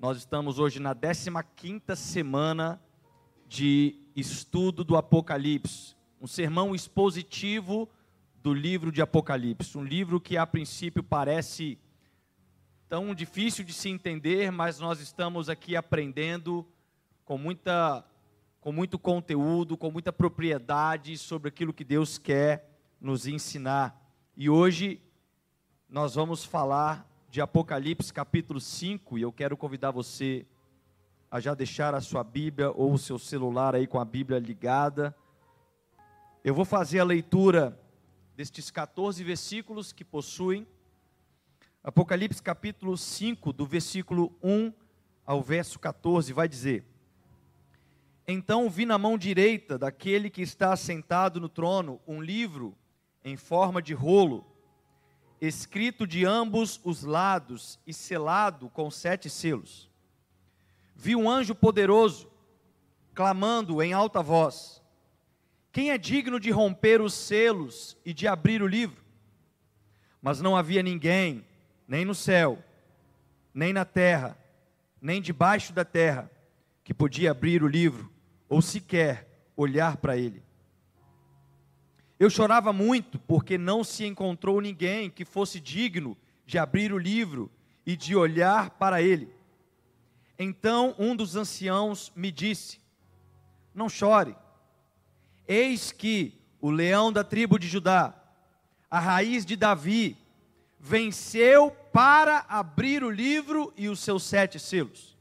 Nós estamos hoje na 15ª semana de estudo do Apocalipse, um sermão expositivo do livro de Apocalipse, um livro que a princípio parece tão difícil de se entender, mas nós estamos aqui aprendendo com muita com muito conteúdo, com muita propriedade sobre aquilo que Deus quer nos ensinar. E hoje nós vamos falar de Apocalipse capítulo 5, e eu quero convidar você a já deixar a sua Bíblia ou o seu celular aí com a Bíblia ligada. Eu vou fazer a leitura destes 14 versículos que possuem Apocalipse capítulo 5, do versículo 1 ao verso 14, vai dizer: Então vi na mão direita daquele que está sentado no trono um livro em forma de rolo escrito de ambos os lados e selado com sete selos. Vi um anjo poderoso clamando em alta voz: Quem é digno de romper os selos e de abrir o livro? Mas não havia ninguém, nem no céu, nem na terra, nem debaixo da terra, que podia abrir o livro ou sequer olhar para ele. Eu chorava muito porque não se encontrou ninguém que fosse digno de abrir o livro e de olhar para ele. Então um dos anciãos me disse: Não chore, eis que o leão da tribo de Judá, a raiz de Davi, venceu para abrir o livro e os seus sete selos.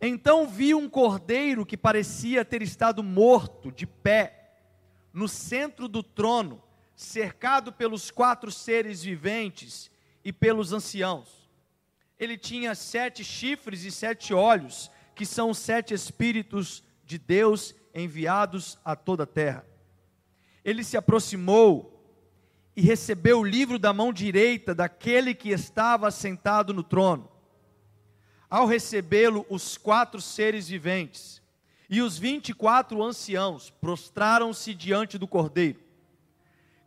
Então vi um cordeiro que parecia ter estado morto, de pé no centro do trono, cercado pelos quatro seres viventes e pelos anciãos. Ele tinha sete chifres e sete olhos, que são sete espíritos de Deus enviados a toda a terra. Ele se aproximou e recebeu o livro da mão direita daquele que estava sentado no trono. Ao recebê-lo, os quatro seres viventes e os vinte e quatro anciãos prostraram-se diante do cordeiro.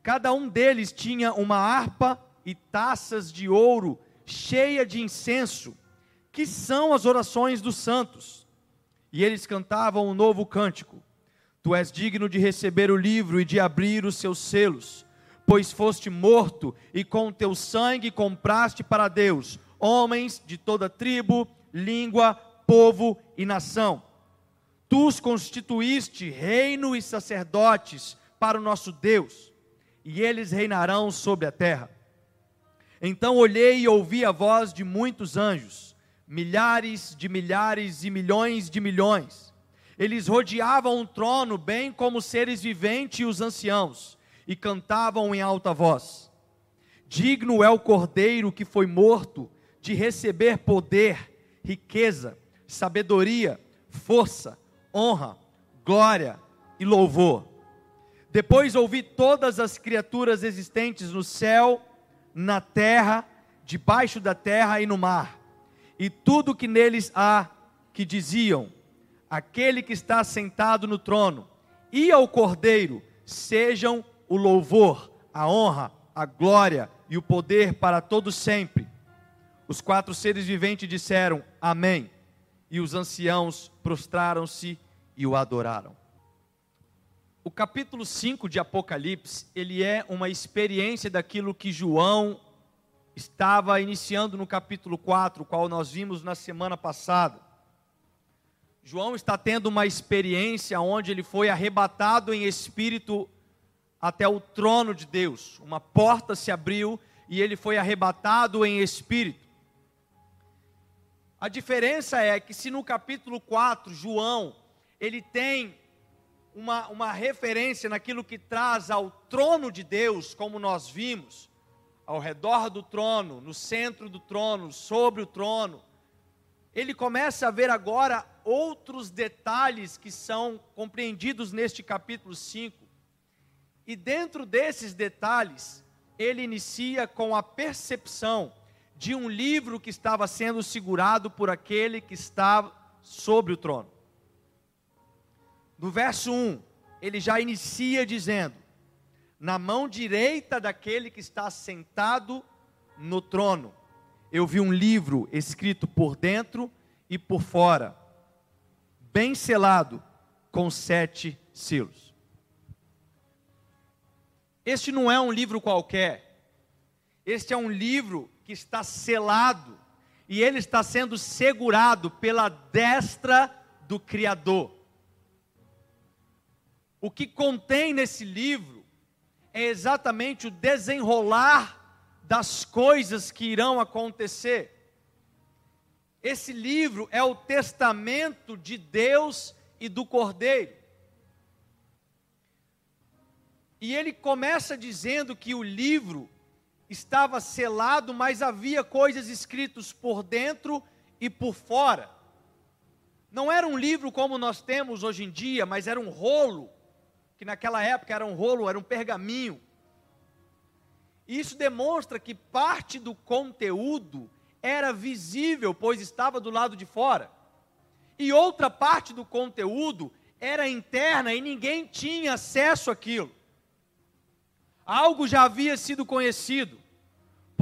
Cada um deles tinha uma harpa e taças de ouro cheia de incenso, que são as orações dos santos. E eles cantavam um novo cântico: Tu és digno de receber o livro e de abrir os seus selos, pois foste morto e com teu sangue compraste para Deus homens de toda tribo, língua, povo e nação Tu os constituíste reino e sacerdotes para o nosso Deus, e eles reinarão sobre a terra. Então olhei e ouvi a voz de muitos anjos, milhares de milhares e milhões de milhões. Eles rodeavam o trono, bem como os seres viventes e os anciãos, e cantavam em alta voz: Digno é o cordeiro que foi morto de receber poder, riqueza, sabedoria, força honra, glória e louvor. Depois ouvi todas as criaturas existentes no céu, na terra, debaixo da terra e no mar, e tudo que neles há, que diziam: Aquele que está sentado no trono e ao Cordeiro sejam o louvor, a honra, a glória e o poder para todos sempre. Os quatro seres viventes disseram: Amém. E os anciãos prostraram-se e o adoraram. O capítulo 5 de Apocalipse, ele é uma experiência daquilo que João estava iniciando no capítulo 4, qual nós vimos na semana passada. João está tendo uma experiência onde ele foi arrebatado em espírito até o trono de Deus. Uma porta se abriu e ele foi arrebatado em espírito. A diferença é que se no capítulo 4 João ele tem uma, uma referência naquilo que traz ao trono de Deus, como nós vimos, ao redor do trono, no centro do trono, sobre o trono. Ele começa a ver agora outros detalhes que são compreendidos neste capítulo 5. E dentro desses detalhes, ele inicia com a percepção de um livro que estava sendo segurado por aquele que estava sobre o trono. No verso 1, ele já inicia dizendo: Na mão direita daquele que está sentado no trono, eu vi um livro escrito por dentro e por fora, bem selado com sete selos. Este não é um livro qualquer. Este é um livro que está selado e ele está sendo segurado pela destra do Criador. O que contém nesse livro é exatamente o desenrolar das coisas que irão acontecer. Esse livro é o testamento de Deus e do Cordeiro. E ele começa dizendo que o livro estava selado, mas havia coisas escritas por dentro e por fora. Não era um livro como nós temos hoje em dia, mas era um rolo, que naquela época era um rolo, era um pergaminho. E isso demonstra que parte do conteúdo era visível, pois estava do lado de fora. E outra parte do conteúdo era interna e ninguém tinha acesso àquilo. Algo já havia sido conhecido,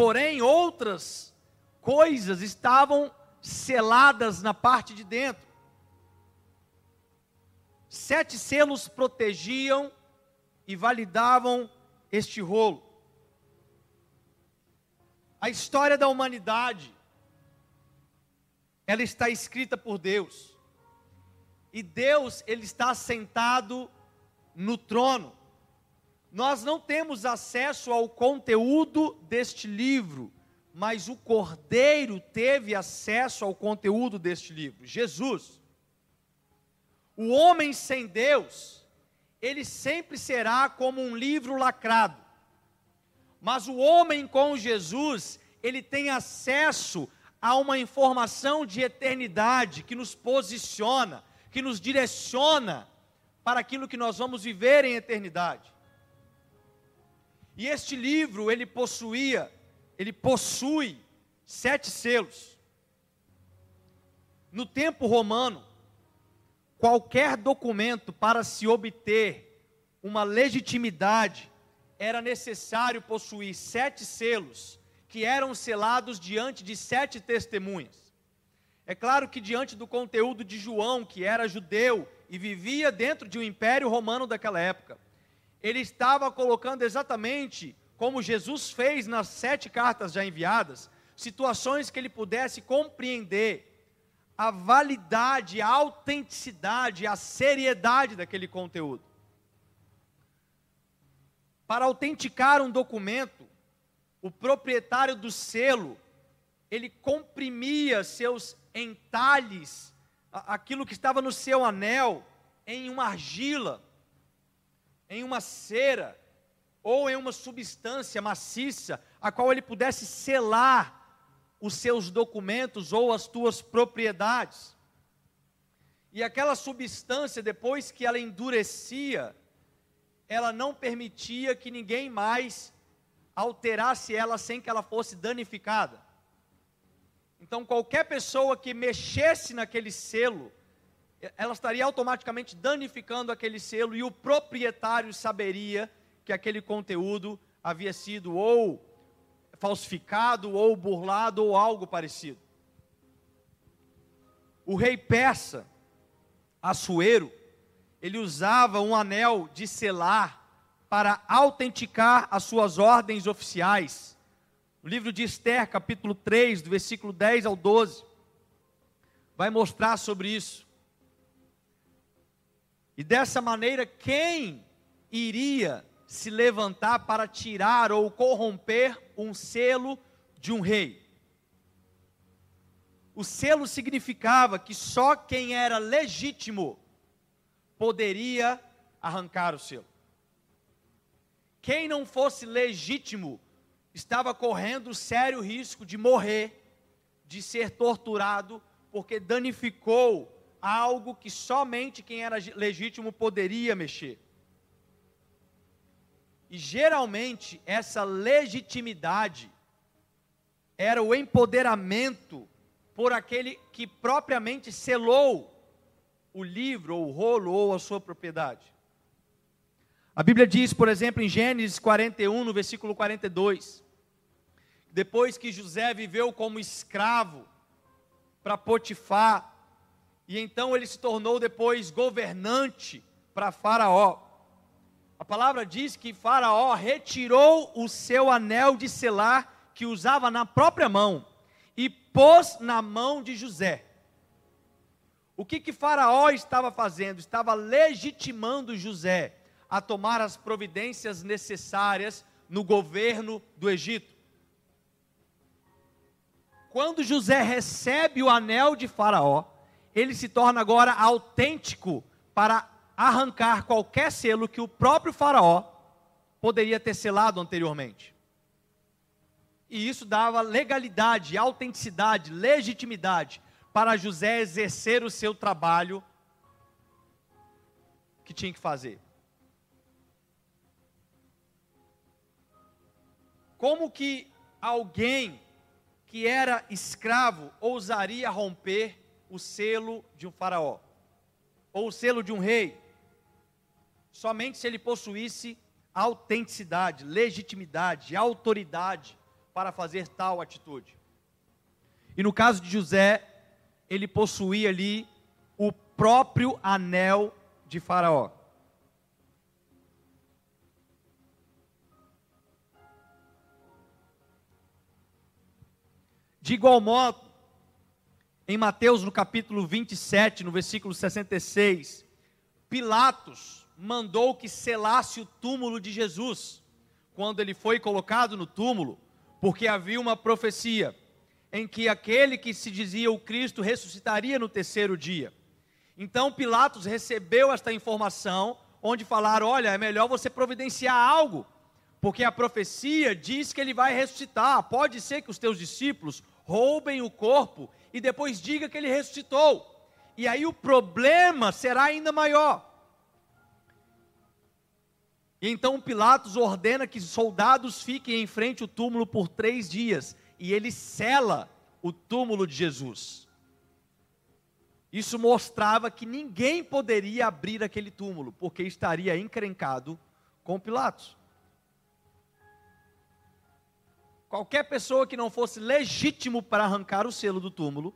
porém outras coisas estavam seladas na parte de dentro. Sete selos protegiam e validavam este rolo. A história da humanidade, ela está escrita por Deus. E Deus, ele está sentado no trono. Nós não temos acesso ao conteúdo deste livro, mas o Cordeiro teve acesso ao conteúdo deste livro, Jesus. O homem sem Deus, ele sempre será como um livro lacrado. Mas o homem com Jesus, ele tem acesso a uma informação de eternidade que nos posiciona, que nos direciona para aquilo que nós vamos viver em eternidade. E este livro, ele possuía, ele possui sete selos. No tempo romano, qualquer documento para se obter uma legitimidade era necessário possuir sete selos, que eram selados diante de sete testemunhas. É claro que, diante do conteúdo de João, que era judeu e vivia dentro de um império romano daquela época, ele estava colocando exatamente como Jesus fez nas sete cartas já enviadas, situações que ele pudesse compreender a validade, a autenticidade, a seriedade daquele conteúdo. Para autenticar um documento, o proprietário do selo, ele comprimia seus entalhes, aquilo que estava no seu anel, em uma argila, em uma cera, ou em uma substância maciça, a qual ele pudesse selar os seus documentos ou as tuas propriedades. E aquela substância, depois que ela endurecia, ela não permitia que ninguém mais alterasse ela sem que ela fosse danificada. Então, qualquer pessoa que mexesse naquele selo, ela estaria automaticamente danificando aquele selo e o proprietário saberia que aquele conteúdo havia sido ou falsificado, ou burlado, ou algo parecido. O rei persa, Assuero, ele usava um anel de selar para autenticar as suas ordens oficiais. O livro de Esther, capítulo 3, do versículo 10 ao 12, vai mostrar sobre isso. E dessa maneira, quem iria se levantar para tirar ou corromper um selo de um rei? O selo significava que só quem era legítimo poderia arrancar o selo. Quem não fosse legítimo estava correndo sério risco de morrer, de ser torturado, porque danificou algo que somente quem era legítimo poderia mexer. E geralmente essa legitimidade era o empoderamento por aquele que propriamente selou o livro, ou o rolo, ou a sua propriedade. A Bíblia diz, por exemplo, em Gênesis 41, no versículo 42, depois que José viveu como escravo para Potifar, e então ele se tornou depois governante para Faraó. A palavra diz que Faraó retirou o seu anel de selar que usava na própria mão e pôs na mão de José. O que que Faraó estava fazendo? Estava legitimando José a tomar as providências necessárias no governo do Egito. Quando José recebe o anel de Faraó, ele se torna agora autêntico para arrancar qualquer selo que o próprio Faraó poderia ter selado anteriormente. E isso dava legalidade, autenticidade, legitimidade para José exercer o seu trabalho que tinha que fazer. Como que alguém que era escravo ousaria romper o selo de um faraó ou o selo de um rei? Somente se ele possuísse autenticidade, legitimidade, autoridade para fazer tal atitude. E no caso de José, ele possuía ali o próprio anel de Faraó. De igual modo, em Mateus, no capítulo 27, no versículo 66, Pilatos mandou que selasse o túmulo de Jesus, quando ele foi colocado no túmulo, porque havia uma profecia em que aquele que se dizia o Cristo ressuscitaria no terceiro dia. Então Pilatos recebeu esta informação, onde falaram: olha, é melhor você providenciar algo, porque a profecia diz que ele vai ressuscitar. Pode ser que os teus discípulos roubem o corpo e depois diga que ele ressuscitou. E aí o problema será ainda maior. E então Pilatos ordena que soldados fiquem em frente ao túmulo por três dias e ele cela o túmulo de Jesus. Isso mostrava que ninguém poderia abrir aquele túmulo, porque estaria encrencado com Pilatos. Qualquer pessoa que não fosse legítimo para arrancar o selo do túmulo,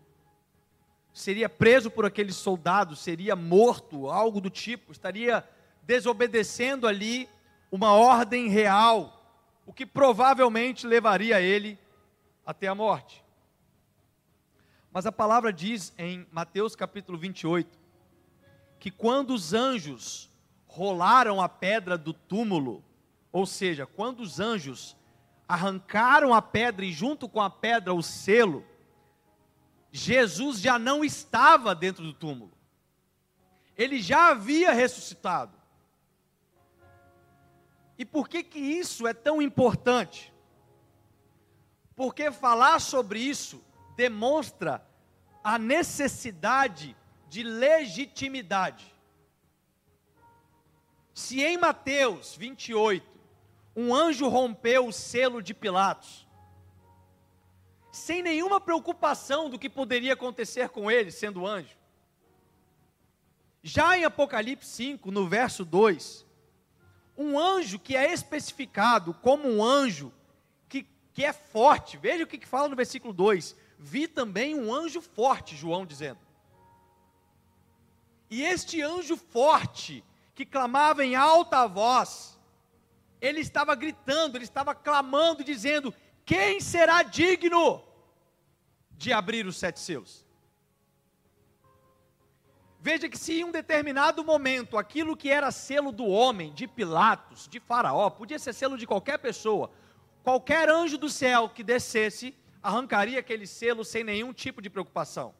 seria preso por aqueles soldados, seria morto, algo do tipo, estaria desobedecendo ali uma ordem real, o que provavelmente levaria ele até a morte. Mas a palavra diz em Mateus capítulo 28 que quando os anjos rolaram a pedra do túmulo, ou seja, quando os anjos arrancaram a pedra e junto com a pedra o selo, Jesus já não estava dentro do túmulo. Ele já havia ressuscitado. E por que que isso é tão importante? Porque falar sobre isso demonstra a necessidade de legitimidade. Se em Mateus 28, um anjo rompeu o selo de Pilatos, sem nenhuma preocupação do que poderia acontecer com ele, sendo anjo. Já em Apocalipse 5, no verso 2, um anjo que é especificado como um anjo que é forte. Veja o que, que fala no versículo 2: Vi também um anjo forte, João dizendo. E este anjo forte, que clamava em alta voz, ele estava gritando, ele estava clamando, dizendo: Quem será digno de abrir os sete selos? Veja que se em um determinado momento aquilo que era selo do homem, de Pilatos, de Faraó, podia ser selo de qualquer pessoa, qualquer anjo do céu que descesse, arrancaria aquele selo sem nenhum tipo de preocupação.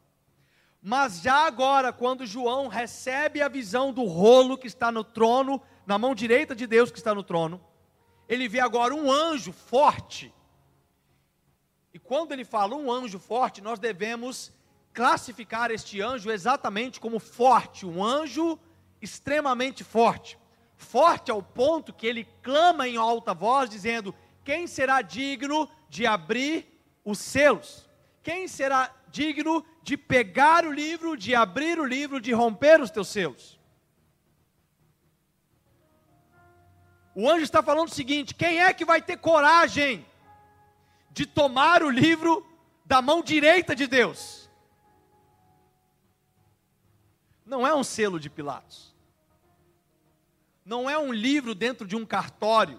Mas já agora, quando João recebe a visão do rolo que está no trono, na mão direita de Deus que está no trono, ele vê agora um anjo forte. E quando ele fala um anjo forte, nós devemos classificar este anjo exatamente como forte, um anjo extremamente forte. Forte ao ponto que ele clama em alta voz, dizendo: quem será digno de abrir os selos? Quem será digno de pegar o livro, de abrir o livro, de romper os teus selos? O anjo está falando o seguinte: quem é que vai ter coragem de tomar o livro da mão direita de Deus? Não é um selo de Pilatos. Não é um livro dentro de um cartório.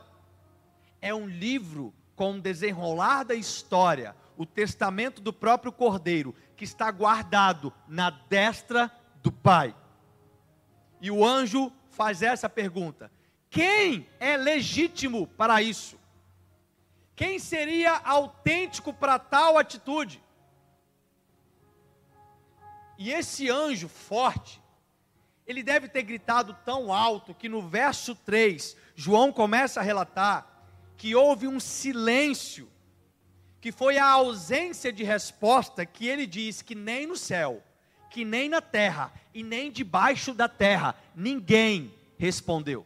É um livro com o desenrolar da história, o testamento do próprio Cordeiro, que está guardado na destra do Pai. E o anjo faz essa pergunta: quem é legítimo para isso? Quem seria autêntico para tal atitude? E esse anjo forte, ele deve ter gritado tão alto que no verso 3, João começa a relatar que houve um silêncio, que foi a ausência de resposta que ele diz que nem no céu, que nem na terra e nem debaixo da terra ninguém respondeu.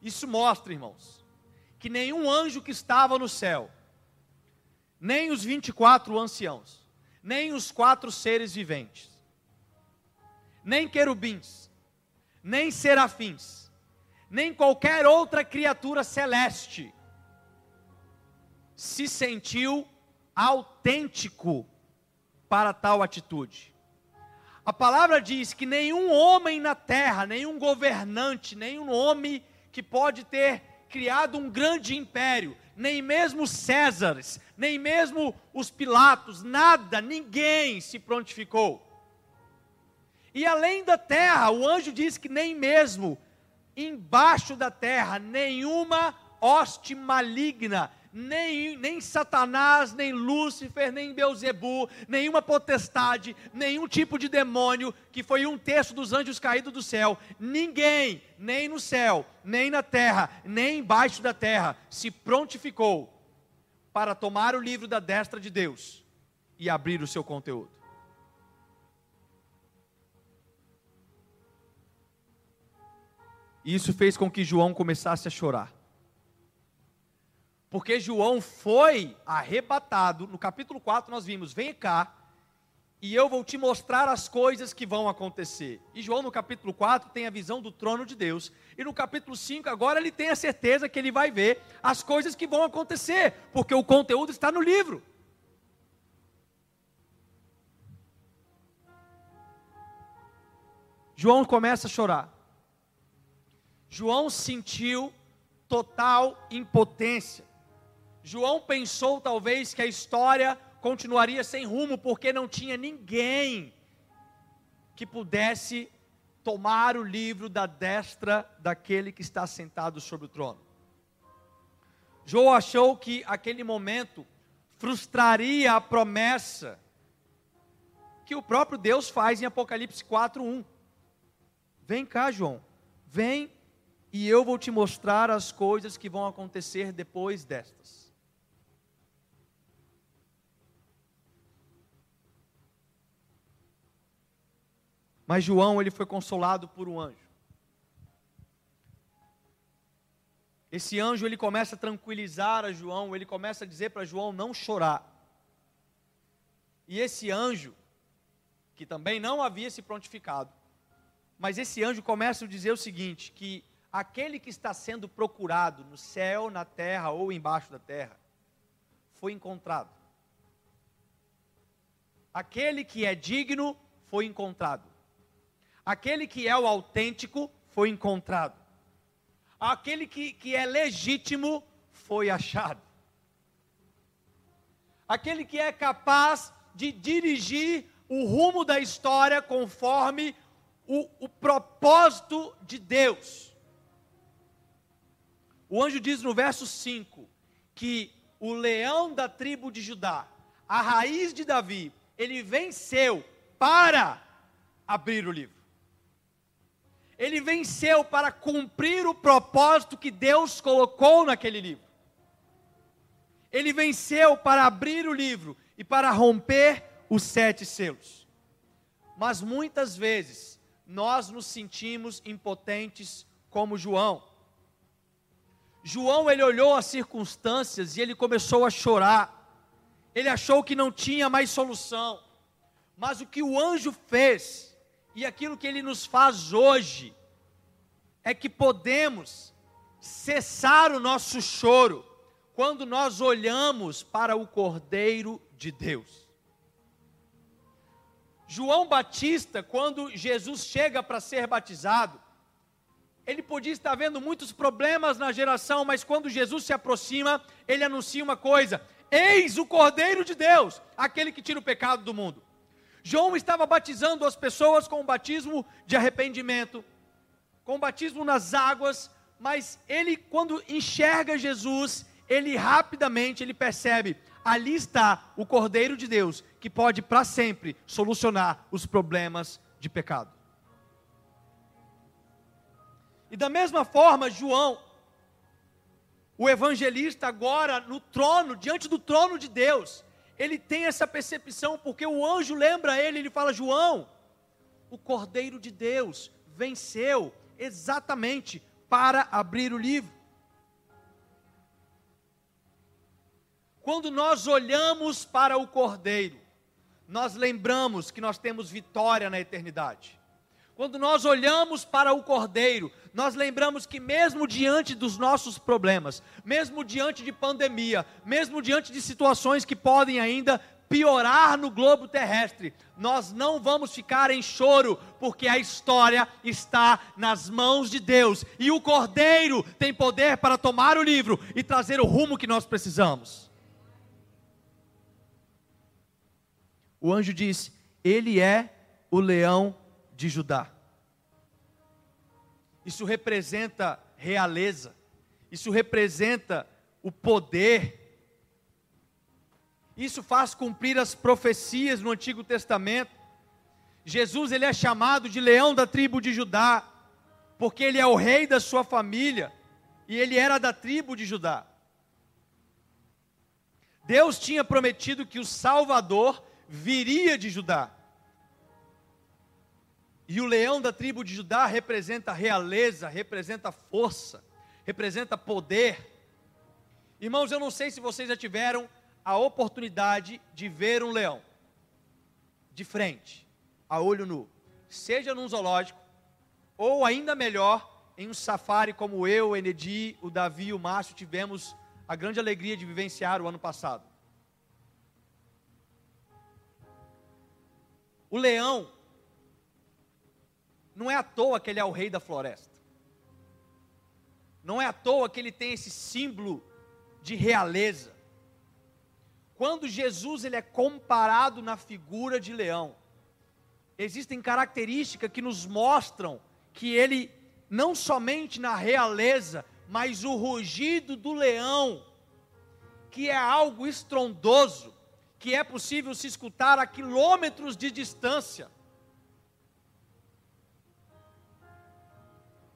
Isso mostra, irmãos, que nenhum anjo que estava no céu, nem os 24 anciãos, nem os quatro seres viventes, nem querubins, nem serafins, nem qualquer outra criatura celeste se sentiu autêntico para tal atitude. A palavra diz que nenhum homem na terra, nenhum governante, nenhum homem que pode ter criado um grande império, nem mesmo Césares, nem mesmo os Pilatos, nada, ninguém se prontificou. E além da terra, o anjo diz que nem mesmo embaixo da terra, nenhuma hoste maligna nem, nem Satanás, nem Lúcifer, nem Beuzebu, nenhuma potestade, nenhum tipo de demônio, que foi um terço dos anjos caídos do céu, ninguém, nem no céu, nem na terra, nem embaixo da terra, se prontificou para tomar o livro da destra de Deus e abrir o seu conteúdo. Isso fez com que João começasse a chorar. Porque João foi arrebatado, no capítulo 4 nós vimos: vem cá, e eu vou te mostrar as coisas que vão acontecer. E João, no capítulo 4, tem a visão do trono de Deus. E no capítulo 5, agora ele tem a certeza que ele vai ver as coisas que vão acontecer, porque o conteúdo está no livro. João começa a chorar. João sentiu total impotência. João pensou talvez que a história continuaria sem rumo, porque não tinha ninguém que pudesse tomar o livro da destra daquele que está sentado sobre o trono. João achou que aquele momento frustraria a promessa que o próprio Deus faz em Apocalipse 4:1. Vem cá, João. Vem e eu vou te mostrar as coisas que vão acontecer depois destas. Mas João, ele foi consolado por um anjo. Esse anjo, ele começa a tranquilizar a João, ele começa a dizer para João não chorar. E esse anjo, que também não havia se prontificado, mas esse anjo começa a dizer o seguinte: que aquele que está sendo procurado no céu, na terra ou embaixo da terra, foi encontrado. Aquele que é digno foi encontrado. Aquele que é o autêntico foi encontrado. Aquele que, que é legítimo foi achado. Aquele que é capaz de dirigir o rumo da história conforme o, o propósito de Deus. O anjo diz no verso 5 que o leão da tribo de Judá, a raiz de Davi, ele venceu para abrir o livro ele venceu para cumprir o propósito que Deus colocou naquele livro. Ele venceu para abrir o livro e para romper os sete selos. Mas muitas vezes nós nos sentimos impotentes como João. João ele olhou as circunstâncias e ele começou a chorar. Ele achou que não tinha mais solução. Mas o que o anjo fez e aquilo que ele nos faz hoje é que podemos cessar o nosso choro quando nós olhamos para o Cordeiro de Deus. João Batista, quando Jesus chega para ser batizado, ele podia estar vendo muitos problemas na geração, mas quando Jesus se aproxima, ele anuncia uma coisa: Eis o Cordeiro de Deus, aquele que tira o pecado do mundo. João estava batizando as pessoas com o batismo de arrependimento, com o batismo nas águas, mas ele, quando enxerga Jesus, ele rapidamente ele percebe: ali está o Cordeiro de Deus, que pode para sempre solucionar os problemas de pecado. E da mesma forma, João, o evangelista agora no trono, diante do trono de Deus, ele tem essa percepção, porque o anjo lembra ele, ele fala: João, o Cordeiro de Deus venceu exatamente para abrir o livro. Quando nós olhamos para o Cordeiro, nós lembramos que nós temos vitória na eternidade. Quando nós olhamos para o Cordeiro, nós lembramos que, mesmo diante dos nossos problemas, mesmo diante de pandemia, mesmo diante de situações que podem ainda piorar no globo terrestre, nós não vamos ficar em choro, porque a história está nas mãos de Deus e o Cordeiro tem poder para tomar o livro e trazer o rumo que nós precisamos. O anjo diz: Ele é o leão de Judá. Isso representa realeza, isso representa o poder. Isso faz cumprir as profecias no Antigo Testamento. Jesus ele é chamado de leão da tribo de Judá, porque ele é o rei da sua família e ele era da tribo de Judá. Deus tinha prometido que o Salvador viria de Judá. E o leão da tribo de Judá representa realeza, representa força, representa poder. Irmãos, eu não sei se vocês já tiveram a oportunidade de ver um leão de frente, a olho nu, seja num zoológico, ou ainda melhor, em um safari como eu, o Enedi, o Davi o Márcio tivemos a grande alegria de vivenciar o ano passado. O leão não é à toa que ele é o rei da floresta. Não é à toa que ele tem esse símbolo de realeza. Quando Jesus ele é comparado na figura de leão, existem características que nos mostram que ele não somente na realeza, mas o rugido do leão, que é algo estrondoso, que é possível se escutar a quilômetros de distância.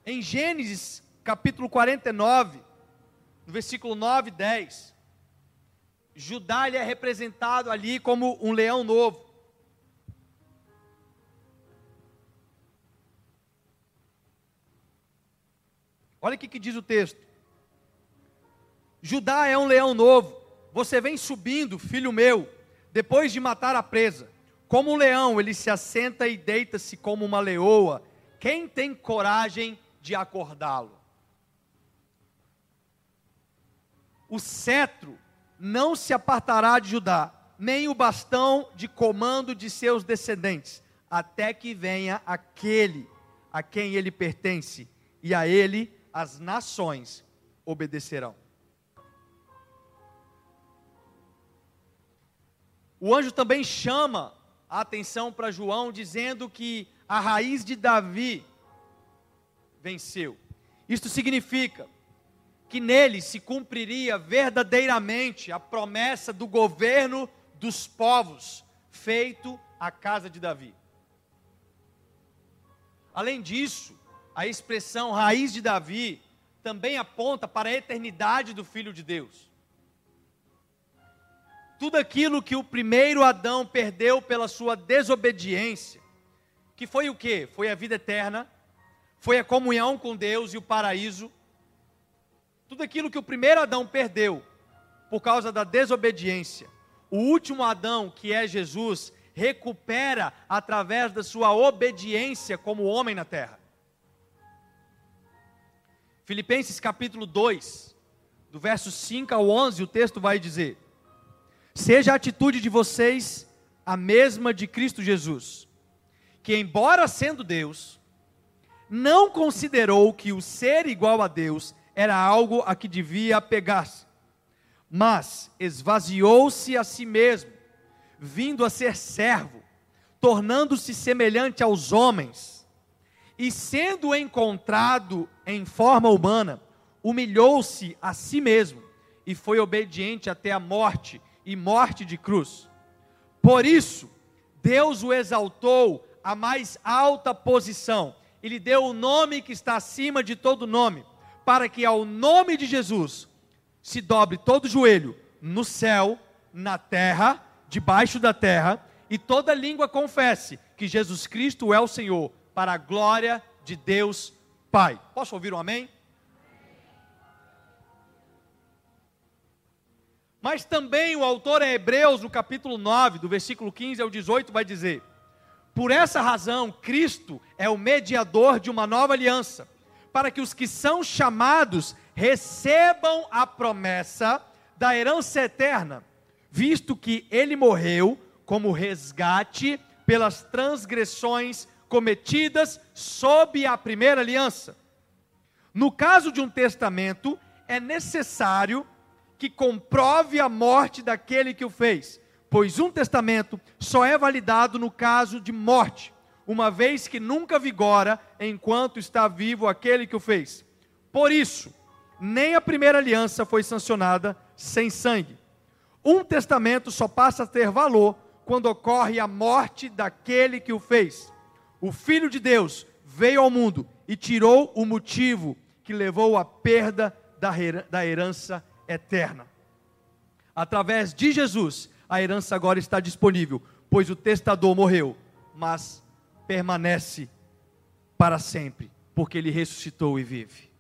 Em Gênesis capítulo 49, no versículo 9 e 10, Judá ele é representado ali como um leão novo. Olha o que diz o texto. Judá é um leão novo. Você vem subindo, filho meu, depois de matar a presa. Como um leão, ele se assenta e deita-se como uma leoa. Quem tem coragem de acordá-lo. O cetro não se apartará de Judá, nem o bastão de comando de seus descendentes, até que venha aquele a quem ele pertence, e a ele as nações obedecerão. O anjo também chama a atenção para João, dizendo que a raiz de Davi venceu. Isto significa que nele se cumpriria verdadeiramente a promessa do governo dos povos, feito à casa de Davi. Além disso, a expressão raiz de Davi também aponta para a eternidade do Filho de Deus. Tudo aquilo que o primeiro Adão perdeu pela sua desobediência, que foi o que? Foi a vida eterna, foi a comunhão com Deus e o paraíso. Tudo aquilo que o primeiro Adão perdeu por causa da desobediência, o último Adão, que é Jesus, recupera através da sua obediência como homem na terra. Filipenses capítulo 2, do verso 5 ao 11, o texto vai dizer: Seja a atitude de vocês a mesma de Cristo Jesus, que, embora sendo Deus, não considerou que o ser igual a Deus era algo a que devia apegar-se, mas esvaziou-se a si mesmo, vindo a ser servo, tornando-se semelhante aos homens, e sendo encontrado em forma humana, humilhou-se a si mesmo e foi obediente até a morte e morte de cruz. Por isso, Deus o exaltou à mais alta posição e lhe deu o nome que está acima de todo nome, para que ao nome de Jesus se dobre todo joelho no céu, na terra, debaixo da terra, e toda língua confesse que Jesus Cristo é o Senhor, para a glória de Deus Pai. Posso ouvir um amém? Mas também o autor em Hebreus, no capítulo 9, do versículo 15 ao 18, vai dizer: Por essa razão, Cristo é o mediador de uma nova aliança, para que os que são chamados recebam a promessa da herança eterna, visto que ele morreu como resgate pelas transgressões cometidas sob a primeira aliança. No caso de um testamento, é necessário que comprove a morte daquele que o fez, pois um testamento só é validado no caso de morte, uma vez que nunca vigora enquanto está vivo aquele que o fez. Por isso, nem a primeira aliança foi sancionada sem sangue. Um testamento só passa a ter valor quando ocorre a morte daquele que o fez. O Filho de Deus veio ao mundo e tirou o motivo que levou à perda da herança eterna. Através de Jesus, a herança agora está disponível, pois o testador morreu, mas permanece para sempre, porque ele ressuscitou e vive.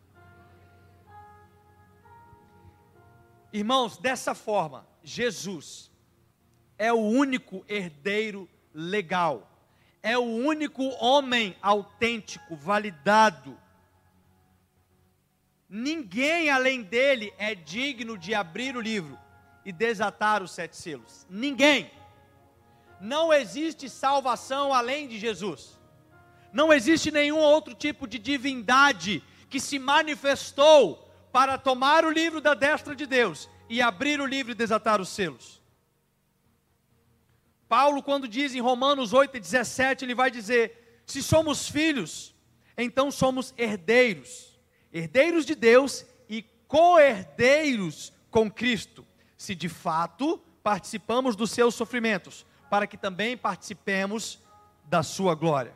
Irmãos, dessa forma, Jesus é o único herdeiro legal, é o único homem autêntico, validado, Ninguém além dele é digno de abrir o livro e desatar os sete selos. Ninguém. Não existe salvação além de Jesus. Não existe nenhum outro tipo de divindade que se manifestou para tomar o livro da destra de Deus e abrir o livro e desatar os selos. Paulo, quando diz em Romanos 8 e 17, ele vai dizer: se somos filhos, então somos herdeiros herdeiros de Deus e co-herdeiros com Cristo, se de fato participamos dos seus sofrimentos, para que também participemos da sua glória.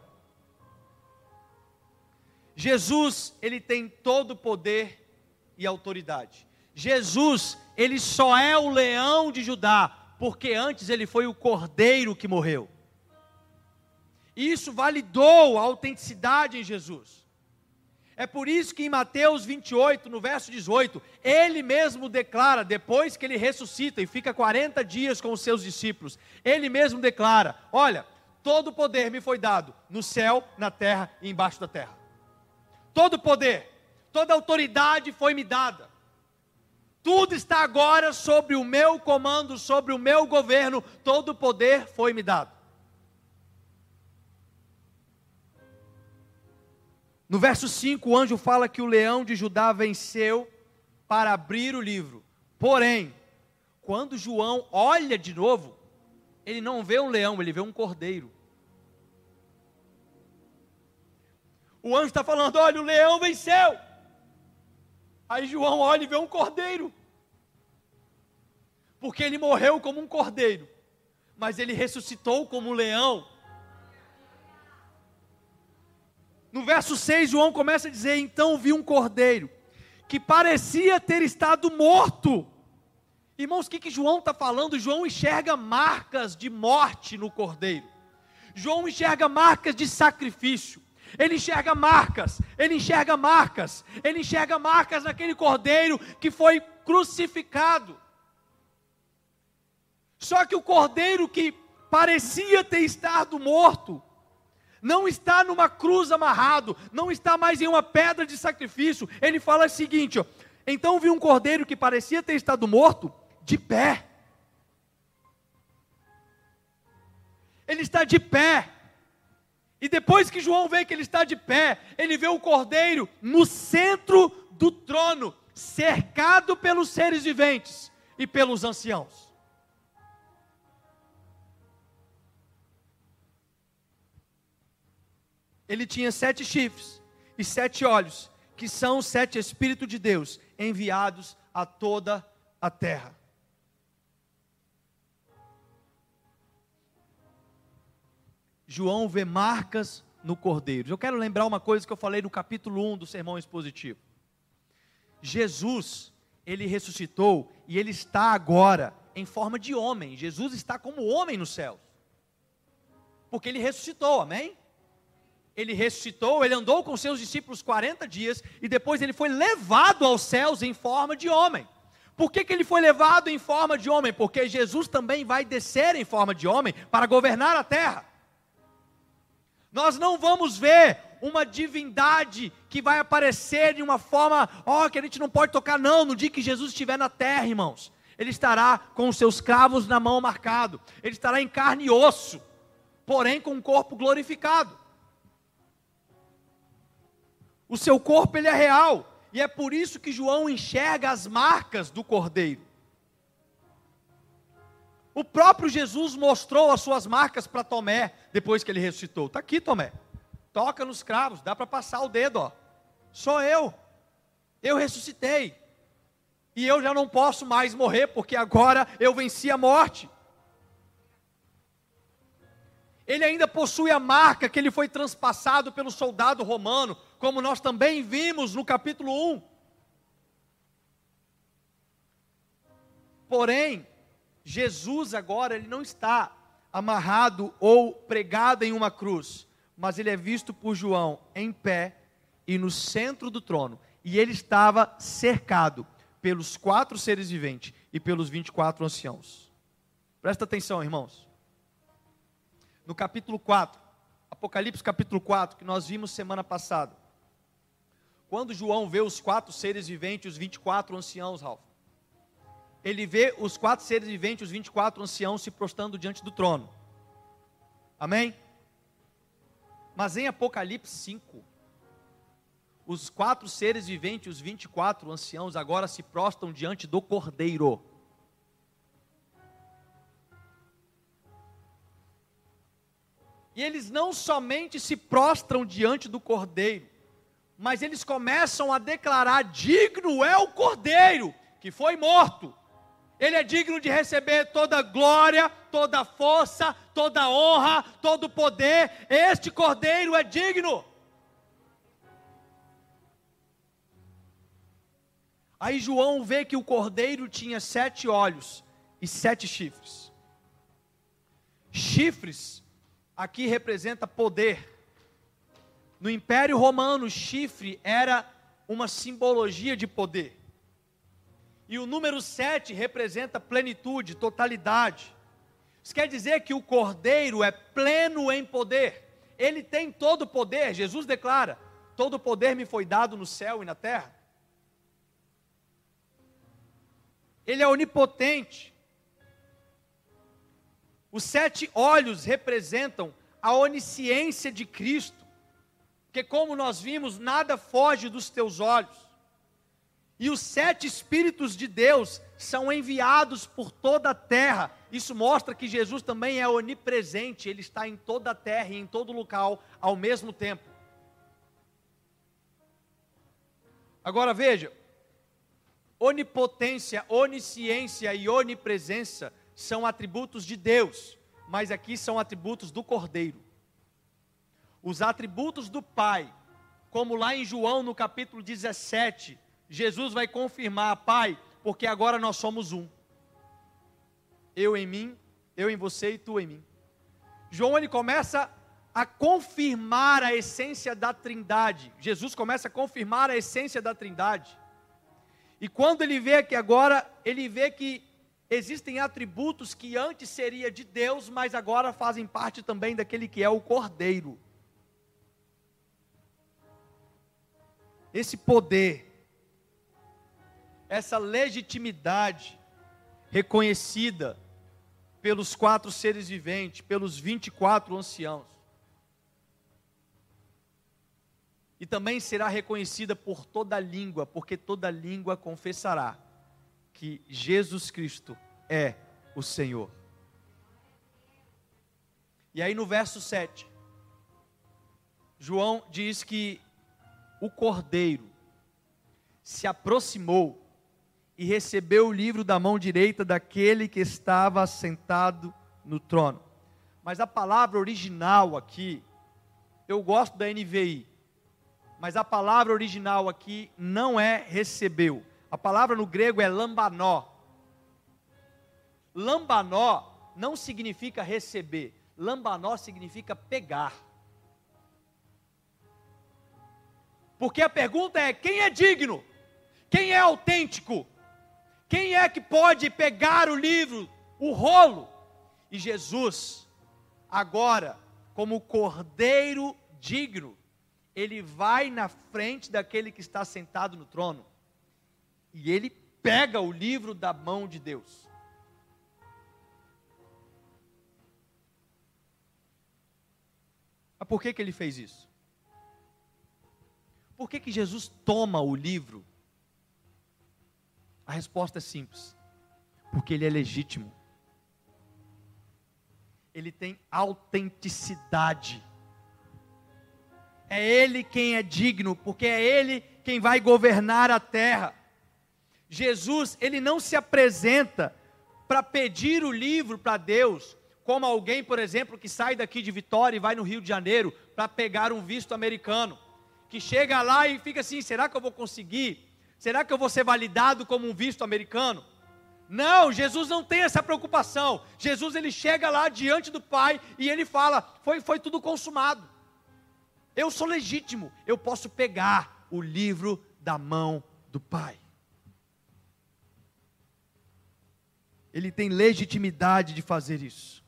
Jesus, ele tem todo o poder e autoridade. Jesus, ele só é o leão de Judá, porque antes ele foi o cordeiro que morreu. Isso validou a autenticidade em Jesus. É por isso que em Mateus 28, no verso 18, ele mesmo declara, depois que ele ressuscita e fica 40 dias com os seus discípulos, ele mesmo declara: Olha, todo poder me foi dado no céu, na terra e embaixo da terra. Todo poder, toda autoridade foi me dada. Tudo está agora sobre o meu comando, sobre o meu governo, todo poder foi me dado. No verso 5, o anjo fala que o leão de Judá venceu para abrir o livro. Porém, quando João olha de novo, ele não vê um leão, ele vê um cordeiro. O anjo está falando: olha, o leão venceu. Aí João olha e vê um cordeiro. Porque ele morreu como um cordeiro, mas ele ressuscitou como um leão No verso 6, João começa a dizer: Então vi um cordeiro que parecia ter estado morto. Irmãos, o que, que João está falando? João enxerga marcas de morte no cordeiro. João enxerga marcas de sacrifício. Ele enxerga marcas, ele enxerga marcas, ele enxerga marcas naquele cordeiro que foi crucificado. Só que o cordeiro que parecia ter estado morto, não está numa cruz amarrado, não está mais em uma pedra de sacrifício. Ele fala o seguinte: ó, então vi um cordeiro que parecia ter estado morto, de pé. Ele está de pé. E depois que João vê que ele está de pé, ele vê o cordeiro no centro do trono, cercado pelos seres viventes e pelos anciãos. Ele tinha sete chifres e sete olhos, que são os sete Espíritos de Deus enviados a toda a terra. João vê marcas no cordeiro. Eu quero lembrar uma coisa que eu falei no capítulo 1 do sermão expositivo. Jesus, ele ressuscitou e ele está agora em forma de homem. Jesus está como homem no céu. Porque ele ressuscitou, amém? Ele ressuscitou, ele andou com seus discípulos 40 dias e depois ele foi levado aos céus em forma de homem. Por que, que ele foi levado em forma de homem? Porque Jesus também vai descer em forma de homem para governar a terra. Nós não vamos ver uma divindade que vai aparecer de uma forma, ó, oh, que a gente não pode tocar, não, no dia que Jesus estiver na terra, irmãos. Ele estará com os seus cravos na mão marcado, ele estará em carne e osso, porém com um corpo glorificado. O seu corpo ele é real, e é por isso que João enxerga as marcas do cordeiro. O próprio Jesus mostrou as suas marcas para Tomé depois que ele ressuscitou. Está aqui, Tomé. Toca nos cravos, dá para passar o dedo, ó. Sou eu. Eu ressuscitei. E eu já não posso mais morrer, porque agora eu venci a morte. Ele ainda possui a marca que ele foi transpassado pelo soldado romano, como nós também vimos no capítulo 1. Porém, Jesus agora ele não está amarrado ou pregado em uma cruz, mas ele é visto por João em pé e no centro do trono, e ele estava cercado pelos quatro seres viventes e pelos 24 anciãos. Presta atenção, irmãos. No capítulo 4, Apocalipse capítulo 4, que nós vimos semana passada. Quando João vê os quatro seres viventes, os 24 anciãos, Ralf, ele vê os quatro seres viventes, os 24 anciãos se prostrando diante do trono. Amém? Mas em Apocalipse 5, os quatro seres viventes, os 24 anciãos, agora se prostram diante do cordeiro. E eles não somente se prostram diante do cordeiro, mas eles começam a declarar: digno é o cordeiro que foi morto ele é digno de receber toda glória, toda força, toda honra, todo poder. Este cordeiro é digno. Aí João vê que o cordeiro tinha sete olhos e sete chifres. Chifres aqui representa poder. No Império Romano, chifre era uma simbologia de poder. E o número 7 representa plenitude, totalidade. Isso quer dizer que o cordeiro é pleno em poder. Ele tem todo o poder. Jesus declara: Todo o poder me foi dado no céu e na terra. Ele é onipotente. Os sete olhos representam a onisciência de Cristo, porque, como nós vimos, nada foge dos teus olhos. E os sete Espíritos de Deus são enviados por toda a terra. Isso mostra que Jesus também é onipresente, ele está em toda a terra e em todo local ao mesmo tempo. Agora veja, onipotência, onisciência e onipresença são atributos de Deus, mas aqui são atributos do Cordeiro. Os atributos do Pai, como lá em João no capítulo 17, Jesus vai confirmar, Pai, porque agora nós somos um. Eu em mim, eu em você e tu em mim. João ele começa a confirmar a essência da Trindade. Jesus começa a confirmar a essência da Trindade. E quando ele vê que agora, ele vê que existem atributos que antes seria de Deus, mas agora fazem parte também daquele que é o Cordeiro. Esse poder, essa legitimidade reconhecida pelos quatro seres viventes, pelos 24 anciãos. E também será reconhecida por toda língua, porque toda língua confessará que Jesus Cristo é o Senhor. E aí no verso 7, João diz que o cordeiro se aproximou e recebeu o livro da mão direita daquele que estava sentado no trono. Mas a palavra original aqui, eu gosto da NVI, mas a palavra original aqui não é recebeu. A palavra no grego é lambanó. Lambanó não significa receber, lambanó significa pegar. Porque a pergunta é: quem é digno? Quem é autêntico? Quem é que pode pegar o livro, o rolo? E Jesus, agora, como cordeiro digno, ele vai na frente daquele que está sentado no trono e ele pega o livro da mão de Deus. Mas por que, que ele fez isso? Por que, que Jesus toma o livro a resposta é simples: porque ele é legítimo, ele tem autenticidade. É ele quem é digno, porque é ele quem vai governar a terra. Jesus, ele não se apresenta para pedir o livro para Deus, como alguém, por exemplo, que sai daqui de Vitória e vai no Rio de Janeiro para pegar um visto americano, que chega lá e fica assim: será que eu vou conseguir? Será que eu vou ser validado como um visto americano? Não, Jesus não tem essa preocupação. Jesus ele chega lá diante do Pai e ele fala: foi, foi tudo consumado. Eu sou legítimo, eu posso pegar o livro da mão do Pai. Ele tem legitimidade de fazer isso.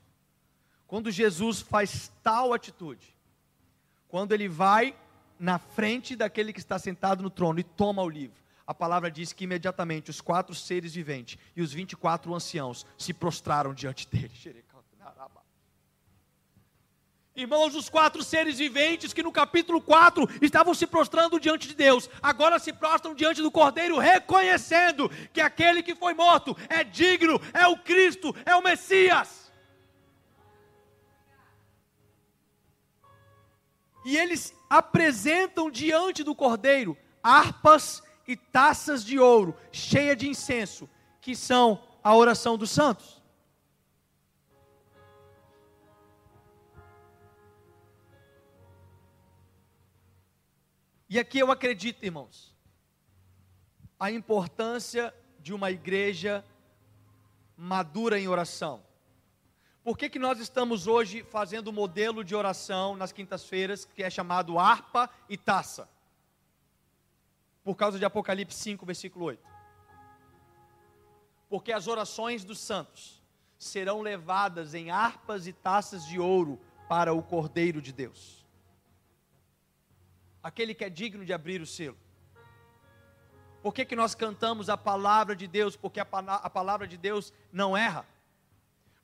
Quando Jesus faz tal atitude, quando ele vai na frente daquele que está sentado no trono e toma o livro, a palavra diz que imediatamente os quatro seres viventes e os 24 anciãos se prostraram diante dele. Irmãos, os quatro seres viventes que no capítulo 4 estavam se prostrando diante de Deus, agora se prostram diante do Cordeiro, reconhecendo que aquele que foi morto é digno, é o Cristo, é o Messias. E eles apresentam diante do Cordeiro harpas e taças de ouro cheia de incenso, que são a oração dos santos. E aqui eu acredito, irmãos, a importância de uma igreja madura em oração. Por que, que nós estamos hoje fazendo o modelo de oração nas quintas-feiras, que é chamado harpa e taça? por causa de Apocalipse 5, versículo 8. Porque as orações dos santos serão levadas em harpas e taças de ouro para o Cordeiro de Deus. Aquele que é digno de abrir o selo. Por que, que nós cantamos a palavra de Deus? Porque a, a palavra de Deus não erra.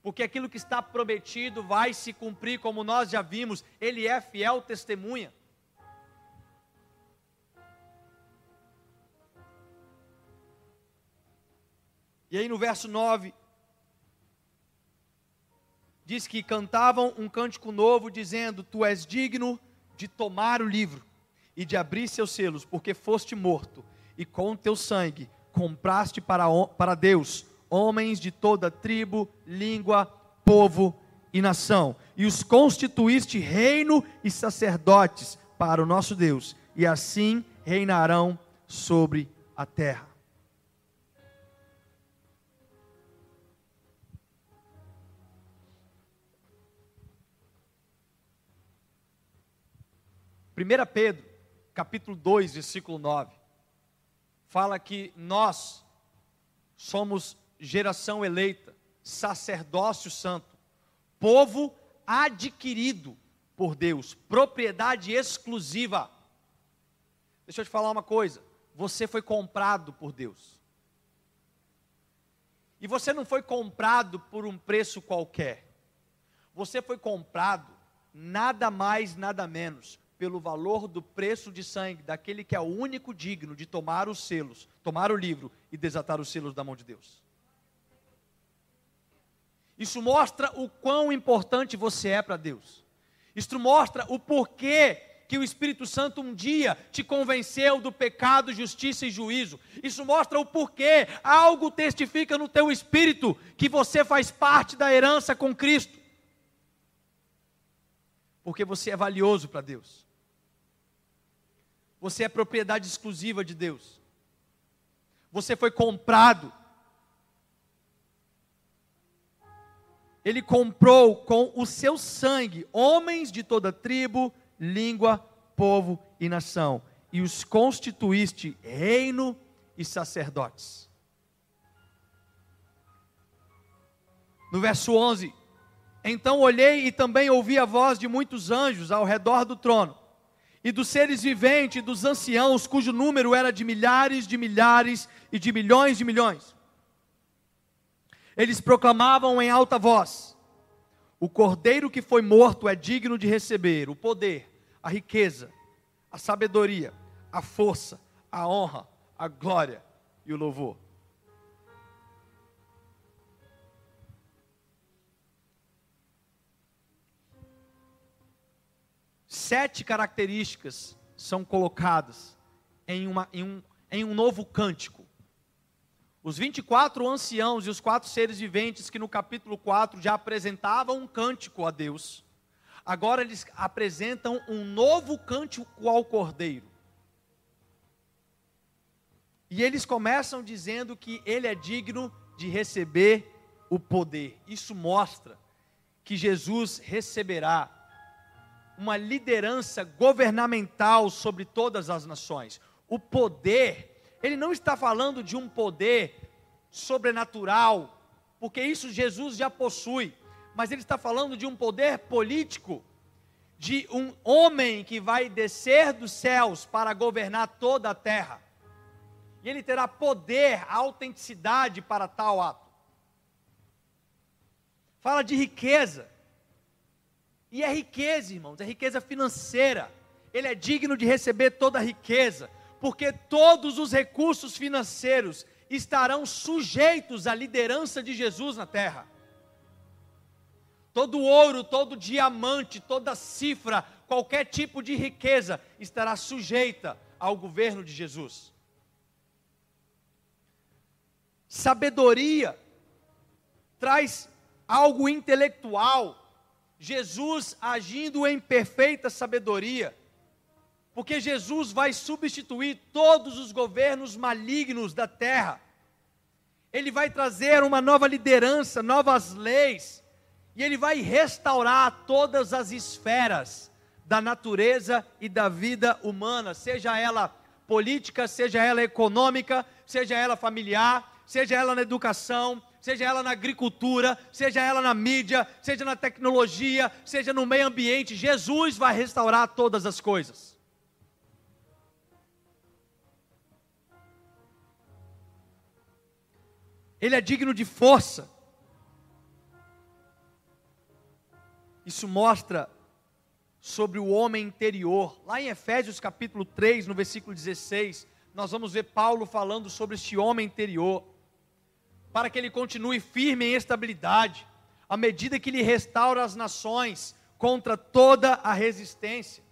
Porque aquilo que está prometido vai se cumprir, como nós já vimos, Ele é fiel testemunha. E aí no verso 9, diz que cantavam um cântico novo, dizendo: Tu és digno de tomar o livro e de abrir seus selos, porque foste morto, e com teu sangue compraste para, para Deus homens de toda tribo, língua, povo e nação, e os constituíste reino e sacerdotes para o nosso Deus, e assim reinarão sobre a terra. 1 Pedro, capítulo 2, versículo 9, fala que nós somos geração eleita, sacerdócio santo, povo adquirido por Deus, propriedade exclusiva. Deixa eu te falar uma coisa: você foi comprado por Deus. E você não foi comprado por um preço qualquer. Você foi comprado nada mais, nada menos, pelo valor do preço de sangue daquele que é o único digno de tomar os selos, tomar o livro e desatar os selos da mão de Deus. Isso mostra o quão importante você é para Deus. Isso mostra o porquê que o Espírito Santo um dia te convenceu do pecado, justiça e juízo. Isso mostra o porquê algo testifica no teu espírito que você faz parte da herança com Cristo. Porque você é valioso para Deus. Você é propriedade exclusiva de Deus. Você foi comprado. Ele comprou com o seu sangue homens de toda tribo, língua, povo e nação, e os constituíste reino e sacerdotes. No verso 11: Então olhei e também ouvi a voz de muitos anjos ao redor do trono, e dos seres viventes, e dos anciãos, cujo número era de milhares de milhares e de milhões de milhões. Eles proclamavam em alta voz: o cordeiro que foi morto é digno de receber o poder, a riqueza, a sabedoria, a força, a honra, a glória e o louvor. Sete características são colocadas em, uma, em, um, em um novo cântico. Os 24 anciãos e os quatro seres viventes que no capítulo 4 já apresentavam um cântico a Deus, agora eles apresentam um novo cântico ao Cordeiro. E eles começam dizendo que ele é digno de receber o poder. Isso mostra que Jesus receberá uma liderança governamental sobre todas as nações. O poder ele não está falando de um poder sobrenatural, porque isso Jesus já possui, mas ele está falando de um poder político, de um homem que vai descer dos céus para governar toda a terra. E ele terá poder, autenticidade para tal ato. Fala de riqueza. E é riqueza, irmãos, é riqueza financeira. Ele é digno de receber toda a riqueza porque todos os recursos financeiros estarão sujeitos à liderança de Jesus na terra. Todo ouro, todo diamante, toda cifra, qualquer tipo de riqueza estará sujeita ao governo de Jesus. Sabedoria traz algo intelectual. Jesus agindo em perfeita sabedoria porque Jesus vai substituir todos os governos malignos da terra. Ele vai trazer uma nova liderança, novas leis, e ele vai restaurar todas as esferas da natureza e da vida humana, seja ela política, seja ela econômica, seja ela familiar, seja ela na educação, seja ela na agricultura, seja ela na mídia, seja na tecnologia, seja no meio ambiente, Jesus vai restaurar todas as coisas. Ele é digno de força. Isso mostra sobre o homem interior. Lá em Efésios capítulo 3, no versículo 16, nós vamos ver Paulo falando sobre este homem interior, para que ele continue firme em estabilidade, à medida que ele restaura as nações contra toda a resistência.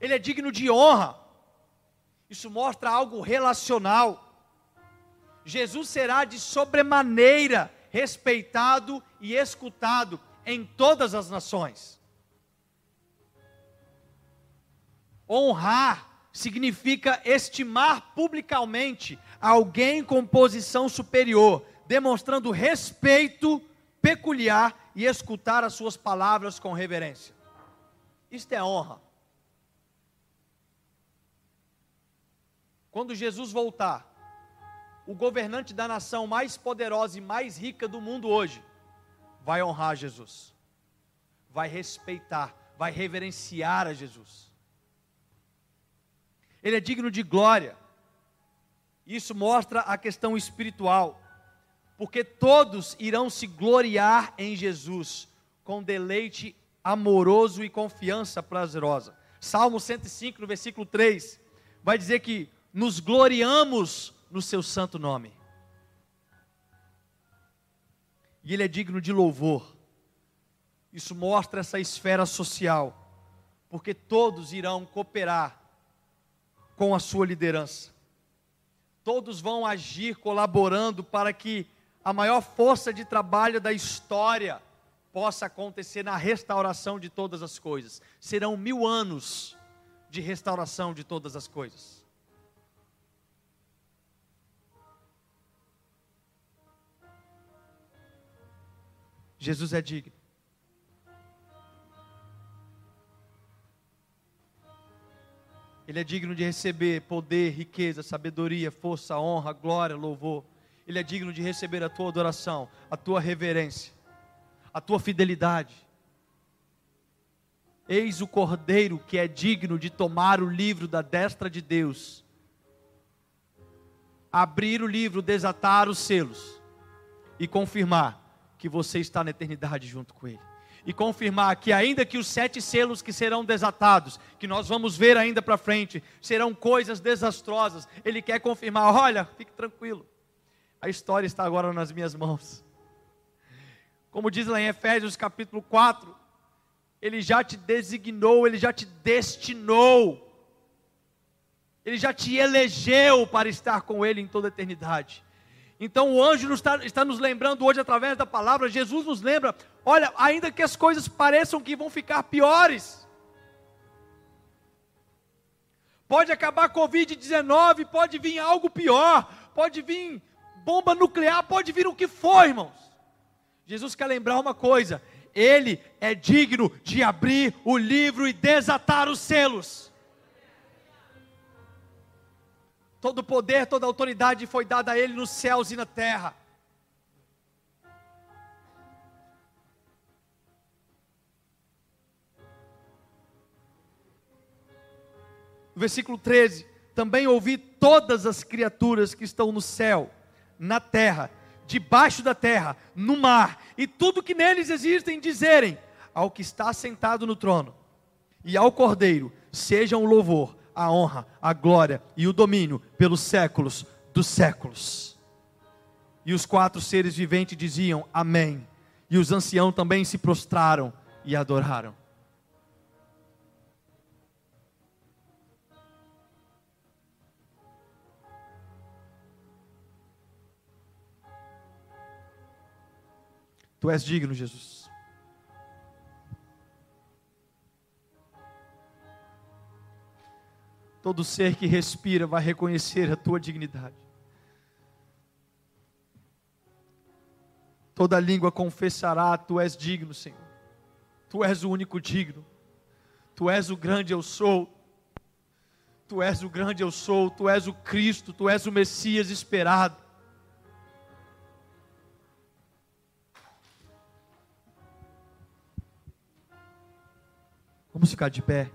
Ele é digno de honra. Isso mostra algo relacional. Jesus será de sobremaneira respeitado e escutado em todas as nações. Honrar significa estimar publicamente alguém com posição superior, demonstrando respeito peculiar e escutar as suas palavras com reverência. Isto é honra. Quando Jesus voltar, o governante da nação mais poderosa e mais rica do mundo hoje vai honrar Jesus, vai respeitar, vai reverenciar a Jesus. Ele é digno de glória. Isso mostra a questão espiritual. porque todos irão se gloriar em Jesus, com deleite amoroso e confiança prazerosa. Salmo 105, no versículo 3, vai dizer que nos gloriamos no seu santo nome. E ele é digno de louvor. Isso mostra essa esfera social, porque todos irão cooperar com a sua liderança. Todos vão agir colaborando para que a maior força de trabalho da história possa acontecer na restauração de todas as coisas. Serão mil anos de restauração de todas as coisas. Jesus é digno. Ele é digno de receber poder, riqueza, sabedoria, força, honra, glória, louvor. Ele é digno de receber a tua adoração, a tua reverência, a tua fidelidade. Eis o Cordeiro que é digno de tomar o livro da destra de Deus, abrir o livro, desatar os selos e confirmar que você está na eternidade junto com Ele. E confirmar que, ainda que os sete selos que serão desatados, que nós vamos ver ainda para frente, serão coisas desastrosas, Ele quer confirmar: olha, fique tranquilo, a história está agora nas minhas mãos. Como diz lá em Efésios capítulo 4, ele já te designou, ele já te destinou, ele já te elegeu para estar com ele em toda a eternidade. Então o anjo está, está, nos lembrando hoje através da palavra, Jesus nos lembra: olha, ainda que as coisas pareçam que vão ficar piores, pode acabar a Covid-19, pode vir algo pior, pode vir bomba nuclear, pode vir o que for, irmãos. Jesus quer lembrar uma coisa: Ele é digno de abrir o livro e desatar os selos. Todo poder, toda autoridade foi dada a Ele nos céus e na terra. versículo 13: Também ouvi todas as criaturas que estão no céu na terra, debaixo da terra, no mar, e tudo que neles existem, dizerem ao que está sentado no trono e ao Cordeiro, sejam o louvor, a honra, a glória e o domínio pelos séculos dos séculos. E os quatro seres viventes diziam: Amém. E os anciãos também se prostraram e adoraram. Tu és digno, Jesus. Todo ser que respira vai reconhecer a tua dignidade. Toda língua confessará: Tu és digno, Senhor. Tu és o único digno. Tu és o grande eu sou. Tu és o grande eu sou. Tu és o Cristo. Tu és o Messias esperado. Vamos ficar de pé.